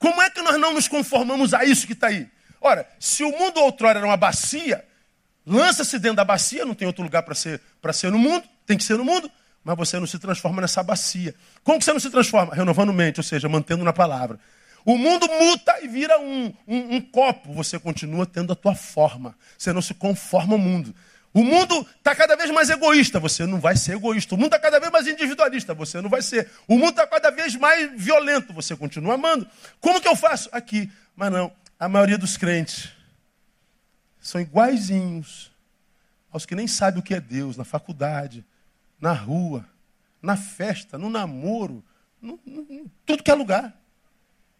Como é que nós não nos conformamos a isso que está aí? Ora, se o mundo outrora era uma bacia, lança-se dentro da bacia, não tem outro lugar para ser, ser no mundo, tem que ser no mundo mas você não se transforma nessa bacia. Como que você não se transforma? Renovando mente, ou seja, mantendo na palavra. O mundo muta e vira um, um, um copo. Você continua tendo a tua forma. Você não se conforma ao mundo. O mundo está cada vez mais egoísta, você não vai ser egoísta. O mundo está cada vez mais individualista, você não vai ser. O mundo está cada vez mais violento, você continua amando. Como que eu faço? Aqui. Mas não, a maioria dos crentes são iguaizinhos aos que nem sabem o que é Deus, na faculdade, na rua, na festa, no namoro, no, no, tudo que é lugar.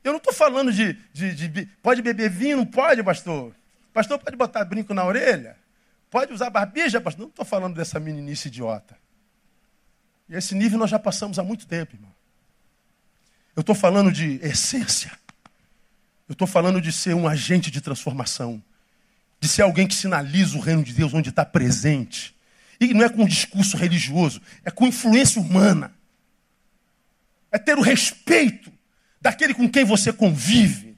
Eu não estou falando de, de, de, Pode beber vinho? Não pode, pastor. Pastor, pode botar brinco na orelha? Pode usar barbija, pastor? Não estou falando dessa meninice idiota. E esse nível nós já passamos há muito tempo, irmão. Eu estou falando de essência. Eu estou falando de ser um agente de transformação. De ser alguém que sinaliza o reino de Deus onde está presente. E não é com um discurso religioso, é com influência humana. é ter o respeito daquele com quem você convive.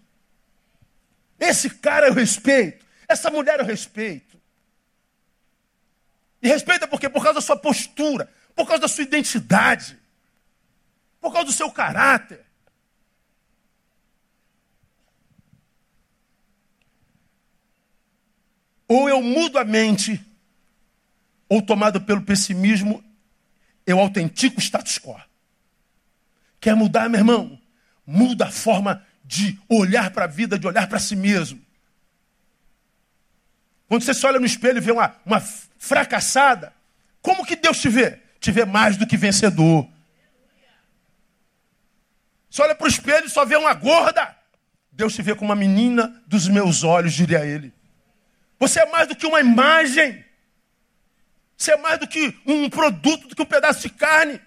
Esse cara eu respeito, essa mulher eu respeito. E respeita por quê? Por causa da sua postura, por causa da sua identidade, por causa do seu caráter. Ou eu mudo a mente, ou tomado pelo pessimismo, eu autentico o status quo. Quer mudar, meu irmão? Muda a forma de olhar para a vida, de olhar para si mesmo. Quando você se olha no espelho e vê uma, uma fracassada, como que Deus te vê? Te vê mais do que vencedor. Você olha para o espelho e só vê uma gorda. Deus te vê como uma menina dos meus olhos, diria ele. Você é mais do que uma imagem. Você é mais do que um produto, do que um pedaço de carne.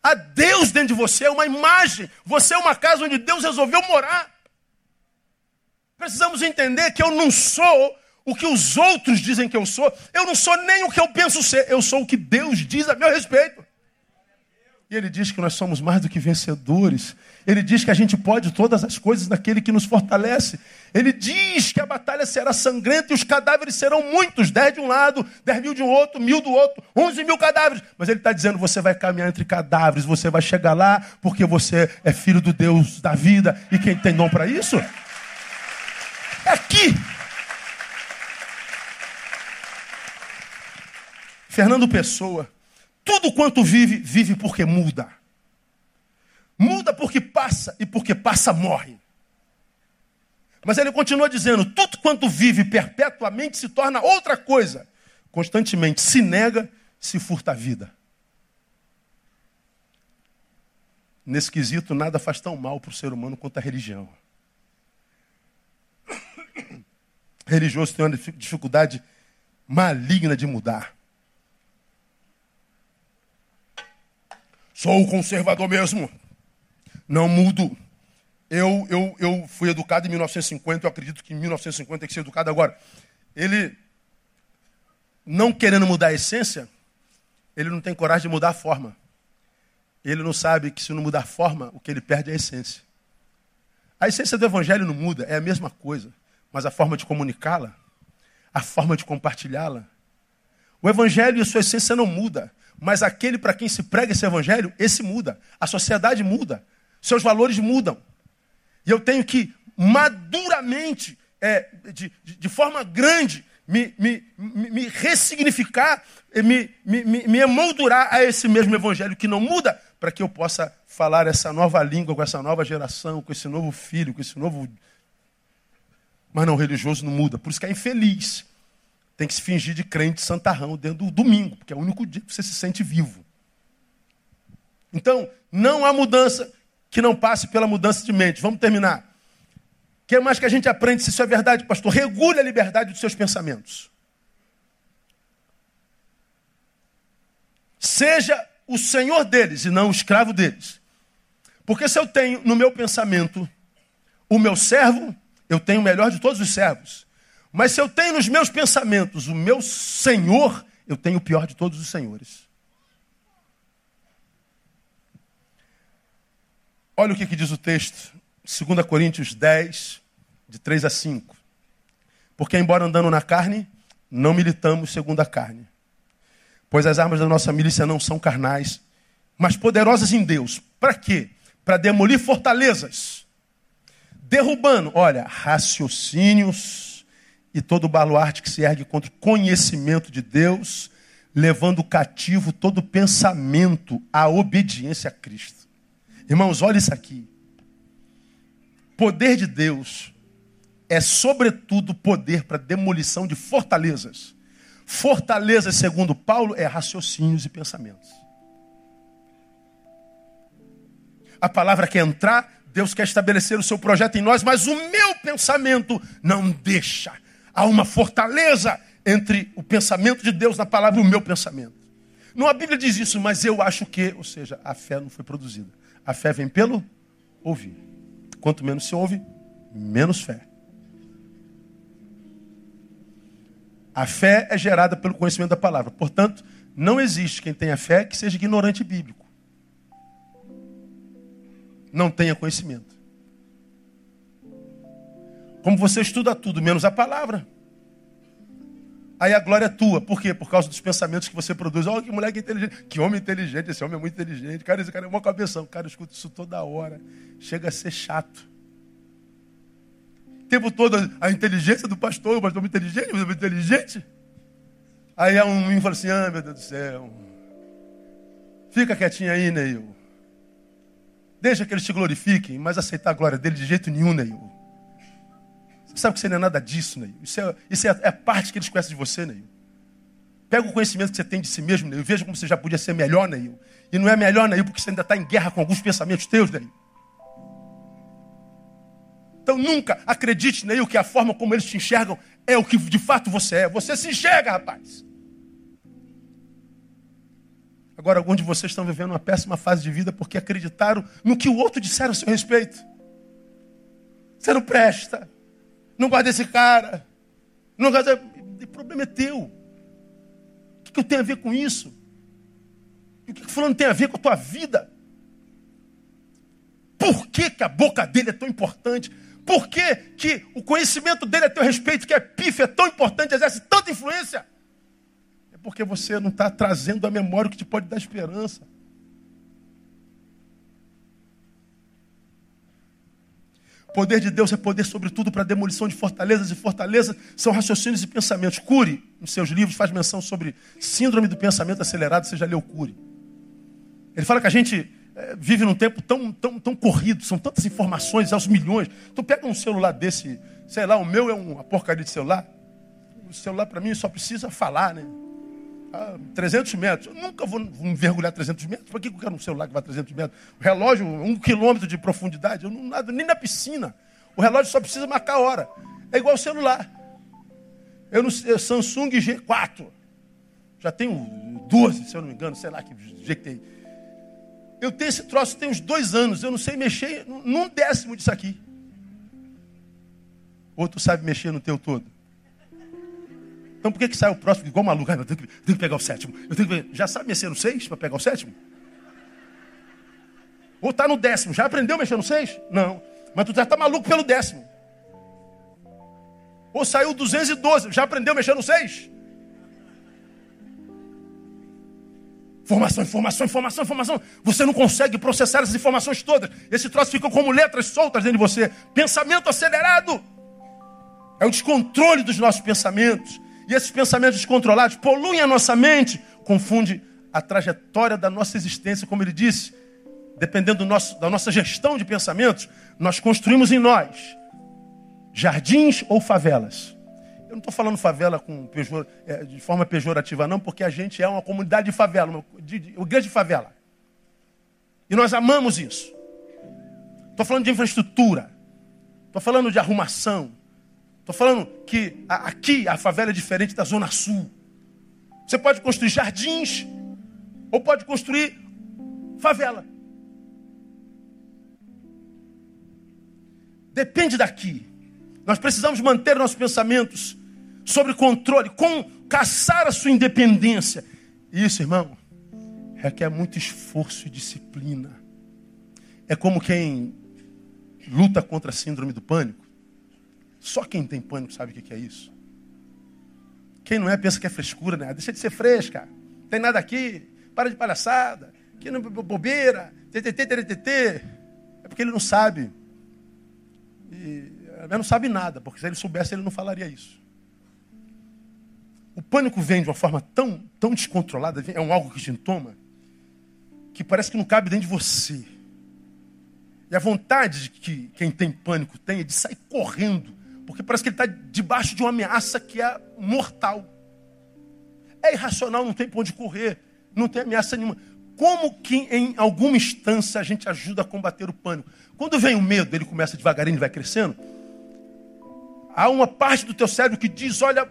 Há Deus dentro de você, é uma imagem. Você é uma casa onde Deus resolveu morar. Precisamos entender que eu não sou o que os outros dizem que eu sou. Eu não sou nem o que eu penso ser. Eu sou o que Deus diz a meu respeito. E ele diz que nós somos mais do que vencedores. Ele diz que a gente pode todas as coisas naquele que nos fortalece. Ele diz que a batalha será sangrenta e os cadáveres serão muitos: dez de um lado, dez mil de um outro, mil do outro, onze mil cadáveres. Mas ele está dizendo: você vai caminhar entre cadáveres, você vai chegar lá porque você é filho do Deus da vida. E quem tem dom para isso? É aqui. Fernando Pessoa tudo quanto vive, vive porque muda. Muda porque passa e porque passa morre. Mas ele continua dizendo: tudo quanto vive perpetuamente se torna outra coisa. Constantemente se nega, se furta a vida. Nesse quesito, nada faz tão mal para o ser humano quanto a religião. religioso tem uma dificuldade maligna de mudar. Sou conservador mesmo. Não mudo. Eu, eu, eu fui educado em 1950, eu acredito que em 1950 tem que ser educado agora. Ele, não querendo mudar a essência, ele não tem coragem de mudar a forma. Ele não sabe que se não mudar a forma, o que ele perde é a essência. A essência do evangelho não muda, é a mesma coisa. Mas a forma de comunicá-la, a forma de compartilhá-la. O evangelho e sua essência não muda. Mas aquele para quem se prega esse evangelho, esse muda. A sociedade muda. Seus valores mudam. E eu tenho que maduramente, é, de, de, forma grande, me, me, me ressignificar, me, me, me emoldurar a esse mesmo evangelho que não muda, para que eu possa falar essa nova língua com essa nova geração, com esse novo filho, com esse novo. Mas não, religioso não muda. Por isso que é infeliz tem que se fingir de crente santarrão dentro do domingo, porque é o único dia que você se sente vivo. Então, não há mudança que não passe pela mudança de mente. Vamos terminar. O que mais que a gente aprende se isso é verdade, pastor? Regule a liberdade dos seus pensamentos. Seja o senhor deles e não o escravo deles. Porque se eu tenho no meu pensamento o meu servo, eu tenho o melhor de todos os servos. Mas se eu tenho nos meus pensamentos o meu Senhor, eu tenho o pior de todos os senhores. Olha o que, que diz o texto, 2 Coríntios 10, de 3 a 5. Porque, embora andando na carne, não militamos segundo a carne. Pois as armas da nossa milícia não são carnais, mas poderosas em Deus. Para quê? Para demolir fortalezas, derrubando, olha, raciocínios e todo baluarte que se ergue contra o conhecimento de Deus, levando cativo todo pensamento à obediência a Cristo. Irmãos, olha isso aqui. Poder de Deus é, sobretudo, poder para demolição de fortalezas. Fortalezas, segundo Paulo, é raciocínios e pensamentos. A palavra quer entrar, Deus quer estabelecer o seu projeto em nós, mas o meu pensamento não deixa Há uma fortaleza entre o pensamento de Deus na palavra e o meu pensamento. Não a Bíblia diz isso, mas eu acho que, ou seja, a fé não foi produzida. A fé vem pelo ouvir. Quanto menos se ouve, menos fé. A fé é gerada pelo conhecimento da palavra. Portanto, não existe quem tenha fé que seja ignorante bíblico. não tenha conhecimento. Como você estuda tudo, menos a palavra. Aí a glória é tua. Por quê? Por causa dos pensamentos que você produz. Olha que moleque inteligente. Que homem inteligente. Esse homem é muito inteligente. Cara, esse cara é uma cabeção. Cara, eu escuto isso toda hora. Chega a ser chato. O tempo todo a inteligência do pastor. O pastor é muito inteligente, muito inteligente. Aí um menino fala assim, ah, meu Deus do céu. Fica quietinho aí, Neil. Deixa que eles te glorifiquem, mas aceitar a glória dele de jeito nenhum, Neil. Você sabe que você não é nada disso, Neil. Isso é, isso é, é parte que eles conhecem de você, Neil. Pega o conhecimento que você tem de si mesmo, Neil, veja como você já podia ser melhor, Neil. E não é melhor, Neil, porque você ainda está em guerra com alguns pensamentos teus, Neil. Então nunca acredite, Neil, que a forma como eles te enxergam é o que de fato você é. Você se enxerga, rapaz. Agora, alguns de vocês estão vivendo uma péssima fase de vida porque acreditaram no que o outro disseram a seu respeito. Você não presta. Não gosta desse cara. Não gosta. O problema é teu. O que, eu tenho a ver com isso? o que, que fulano tem a ver com a tua vida? Por que, que a boca dele é tão importante? Por que, que o conhecimento dele a teu respeito, que é pífio, é tão importante, exerce tanta influência? porque você não está trazendo a memória o que te pode dar esperança. Poder de Deus é poder, sobretudo, para demolição de fortalezas, e fortalezas são raciocínios e pensamentos. Cure, nos seus livros, faz menção sobre síndrome do pensamento acelerado, você já leu Cure. Ele fala que a gente é, vive num tempo tão, tão, tão corrido, são tantas informações, aos milhões. Tu pega um celular desse, sei lá, o meu é uma porcaria de celular. O celular, para mim, só precisa falar, né? 300 metros. Eu nunca vou, mergulhar 300 metros. Para que eu quero um celular que vai 300 metros? O relógio, um quilômetro de profundidade. Eu não nado nem na piscina. O relógio só precisa marcar a hora. É igual o celular. Eu no Samsung G4. Já tenho 12, se eu não me engano, sei lá que jeito Eu tenho esse troço tem uns dois anos. Eu não sei mexer num décimo disso aqui. Ou tu sabe mexer no teu todo? Então por que, que sai o próximo igual maluco? Ah, eu, tenho que, eu tenho que pegar o sétimo. Eu tenho que, já sabe mexer no seis para pegar o sétimo? Ou está no décimo? Já aprendeu a mexer no seis? Não. Mas tu já está maluco pelo décimo. Ou saiu 212, já aprendeu a mexer no seis? Informação, informação, informação, informação. Você não consegue processar essas informações todas. Esse troço fica como letras soltas dentro de você. Pensamento acelerado. É o descontrole dos nossos pensamentos. E esses pensamentos descontrolados poluem a nossa mente, confunde a trajetória da nossa existência, como ele disse, dependendo nosso, da nossa gestão de pensamentos, nós construímos em nós jardins ou favelas. Eu não estou falando favela com pejor, é, de forma pejorativa, não, porque a gente é uma comunidade de favela, uma, de, de, uma grande favela. E nós amamos isso. Estou falando de infraestrutura, estou falando de arrumação, Estou falando que aqui a favela é diferente da Zona Sul. Você pode construir jardins ou pode construir favela. Depende daqui. Nós precisamos manter nossos pensamentos sobre controle, com caçar a sua independência. Isso, irmão, requer muito esforço e disciplina. É como quem luta contra a síndrome do pânico. Só quem tem pânico sabe o que é isso. Quem não é pensa que é frescura, né? Deixa de ser fresca. Tem nada aqui. Para de palhaçada. Que não bobeira. TTT, TTT. É porque ele não sabe. E ele não sabe nada, porque se ele soubesse, ele não falaria isso. O pânico vem de uma forma tão, tão descontrolada, é um algo que te toma, que parece que não cabe dentro de você. E a vontade que quem tem pânico tem é de sair correndo porque parece que ele está debaixo de uma ameaça que é mortal. É irracional, não tem para onde correr, não tem ameaça nenhuma. Como que em alguma instância a gente ajuda a combater o pânico? Quando vem o medo, ele começa devagarinho e vai crescendo. Há uma parte do teu cérebro que diz: olha,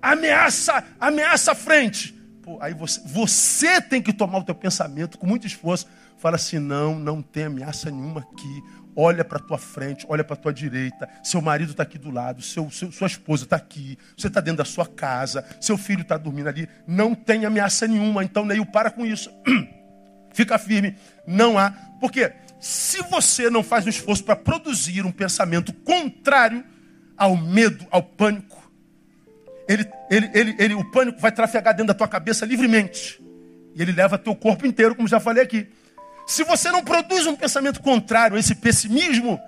ameaça, ameaça à frente. Pô, aí você, você tem que tomar o teu pensamento com muito esforço. Fala assim: não, não tem ameaça nenhuma aqui olha para a tua frente, olha para a tua direita, seu marido está aqui do lado, seu, seu sua esposa está aqui, você está dentro da sua casa, seu filho está dormindo ali, não tem ameaça nenhuma, então Neil, para com isso. Fica firme, não há. Por quê? Se você não faz um esforço para produzir um pensamento contrário ao medo, ao pânico, ele, ele, ele, ele, o pânico vai trafegar dentro da tua cabeça livremente. E ele leva teu corpo inteiro, como já falei aqui. Se você não produz um pensamento contrário a esse pessimismo,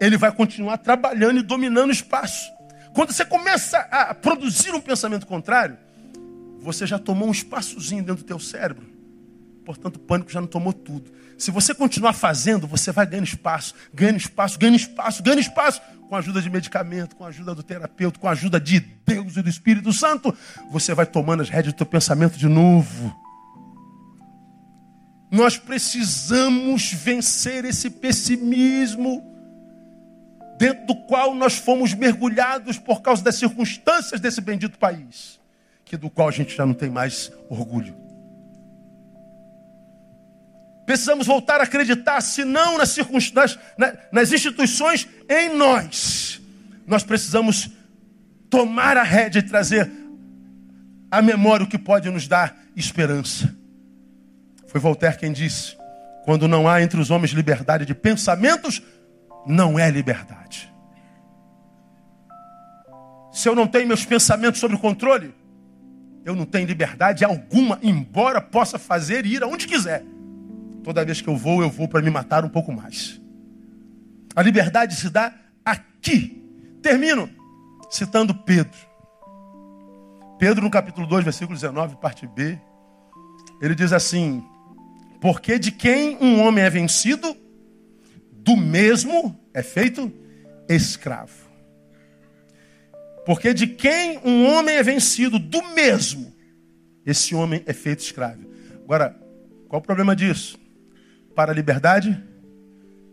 ele vai continuar trabalhando e dominando o espaço. Quando você começa a produzir um pensamento contrário, você já tomou um espaçozinho dentro do teu cérebro. Portanto, o pânico já não tomou tudo. Se você continuar fazendo, você vai ganhando espaço, ganhando espaço, ganhando espaço, ganhando espaço, com a ajuda de medicamento, com a ajuda do terapeuta, com a ajuda de Deus e do Espírito Santo, você vai tomando as rédeas do teu pensamento de novo. Nós precisamos vencer esse pessimismo dentro do qual nós fomos mergulhados por causa das circunstâncias desse bendito país, que do qual a gente já não tem mais orgulho. Precisamos voltar a acreditar, se não nas circunstâncias, nas instituições, em nós. Nós precisamos tomar a rédea e trazer à memória o que pode nos dar esperança. Foi Voltaire quem disse: quando não há entre os homens liberdade de pensamentos, não é liberdade. Se eu não tenho meus pensamentos sob controle, eu não tenho liberdade alguma, embora possa fazer e ir aonde quiser. Toda vez que eu vou, eu vou para me matar um pouco mais. A liberdade se dá aqui. Termino citando Pedro. Pedro, no capítulo 2, versículo 19, parte B, ele diz assim: Porque de quem um homem é vencido, do mesmo é feito escravo. Porque de quem um homem é vencido, do mesmo, esse homem é feito escravo. Agora, qual o problema disso? Para a liberdade,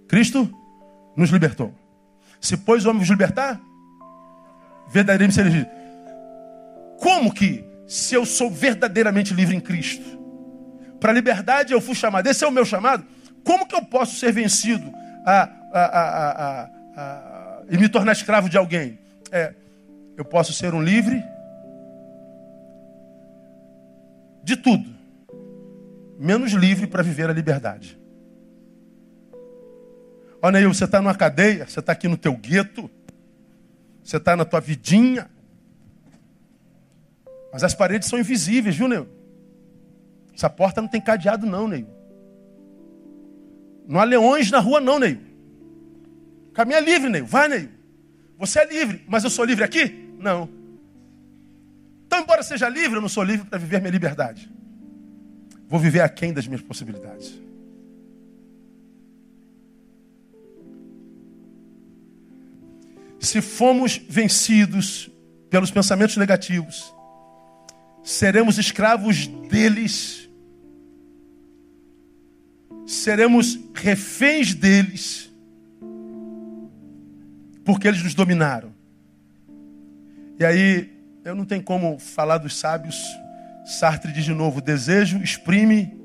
Cristo nos libertou. Se pois o homem vos libertar, verdadeiramente sereis livres. Como que, se eu sou verdadeiramente livre em Cristo, para a liberdade eu fui chamado, esse é o meu chamado, como que eu posso ser vencido a, a, a, e me tornar escravo de alguém? É, eu posso ser um livre de tudo, menos livre para viver a liberdade. Olha aí, você está numa cadeia, você está aqui no teu gueto, você está na tua vidinha, mas as paredes são invisíveis, viu, Neu? Essa porta não tem cadeado, não, Ney. Não há leões na rua, não, Neil. Caminha livre, Neil. Vai, Neil. Você é livre, mas eu sou livre aqui? Não. Então, embora seja livre, eu não sou livre para viver minha liberdade. Vou viver aquém das minhas possibilidades. Se fomos vencidos pelos pensamentos negativos, seremos escravos deles seremos reféns deles, porque eles nos dominaram. E aí, eu não tenho como falar dos sábios. Sartre diz de novo: desejo exprime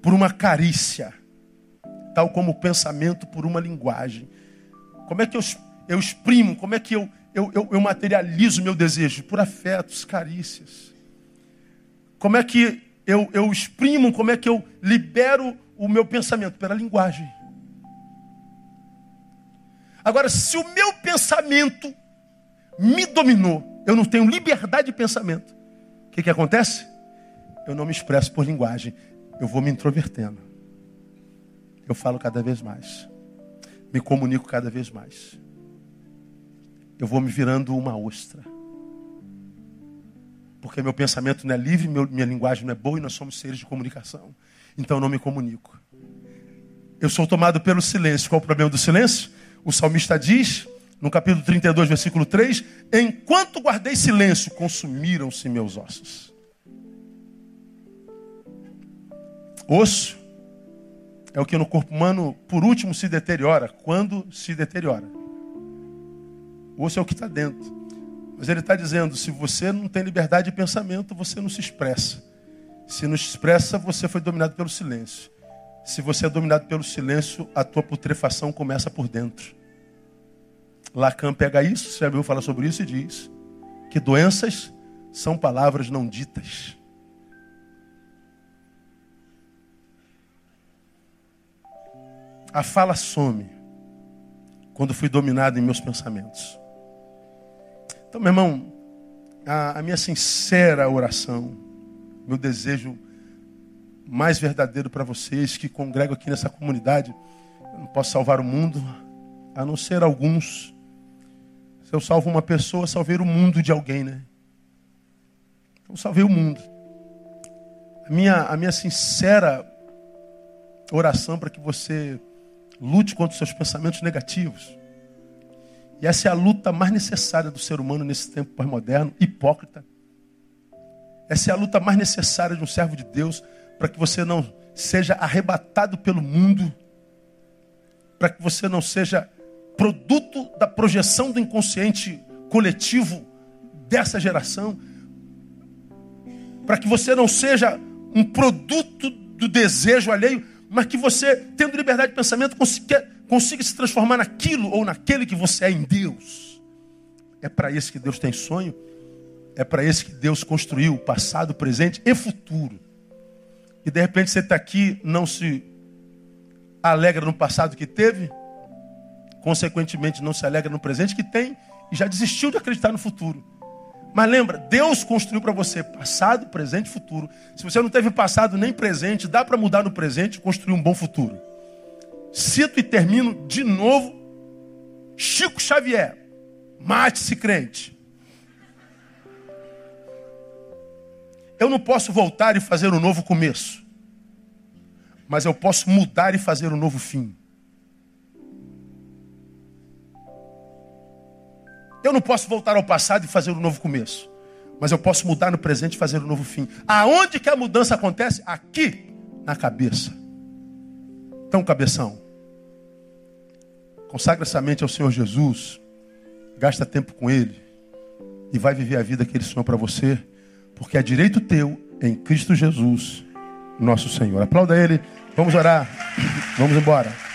por uma carícia, tal como o pensamento por uma linguagem. Como é que eu, eu exprimo? Como é que eu, eu, eu, eu materializo meu desejo? Por afetos, carícias. Como é que eu, eu exprimo, como é que eu libero o meu pensamento? Pela linguagem. Agora, se o meu pensamento me dominou, eu não tenho liberdade de pensamento, o que, que acontece? Eu não me expresso por linguagem, eu vou me introvertendo. Eu falo cada vez mais, me comunico cada vez mais. Eu vou me virando uma ostra porque meu pensamento não é livre, meu, minha linguagem não é boa e nós somos seres de comunicação. Então eu não me comunico. Eu sou tomado pelo silêncio. Qual o problema do silêncio? O salmista diz, no capítulo 32, versículo 3: Enquanto guardei silêncio, consumiram-se meus ossos. Osso é o que no corpo humano, por último, se deteriora. Quando se deteriora? O osso é o que está dentro. Mas ele está dizendo: se você não tem liberdade de pensamento, você não se expressa. Se não se expressa, você foi dominado pelo silêncio. Se você é dominado pelo silêncio, a tua putrefação começa por dentro. Lacan pega isso, você ouviu falar sobre isso e diz que doenças são palavras não ditas. A fala some quando fui dominado em meus pensamentos. Então, meu irmão, a, a minha sincera oração, meu desejo mais verdadeiro para vocês que congregam aqui nessa comunidade, eu não posso salvar o mundo, a não ser alguns. Se eu salvo uma pessoa, salvei o mundo de alguém, né? Então, salvei o mundo. A minha, a minha sincera oração para que você lute contra os seus pensamentos negativos. E essa é a luta mais necessária do ser humano nesse tempo pós-moderno, hipócrita. Essa é a luta mais necessária de um servo de Deus, para que você não seja arrebatado pelo mundo, para que você não seja produto da projeção do inconsciente coletivo dessa geração, para que você não seja um produto do desejo alheio, mas que você, tendo liberdade de pensamento, consiga, consiga se transformar naquilo ou naquele que você é em Deus. É para isso que Deus tem sonho, é para isso que Deus construiu passado, presente e futuro. E de repente você está aqui, não se alegra no passado que teve, consequentemente não se alegra no presente que tem, e já desistiu de acreditar no futuro. Mas lembra, Deus construiu para você passado, presente e futuro. Se você não teve passado nem presente, dá para mudar no presente e construir um bom futuro. Cito e termino de novo Chico Xavier. Mate-se crente. Eu não posso voltar e fazer um novo começo. Mas eu posso mudar e fazer um novo fim. Eu não posso voltar ao passado e fazer um novo começo. Mas eu posso mudar no presente e fazer um novo fim. Aonde que a mudança acontece? Aqui, na cabeça. Então, cabeção, consagra essa mente ao Senhor Jesus, gasta tempo com Ele e vai viver a vida que Ele sonhou para você, porque é direito teu em Cristo Jesus, nosso Senhor. Aplauda Ele, vamos orar, vamos embora.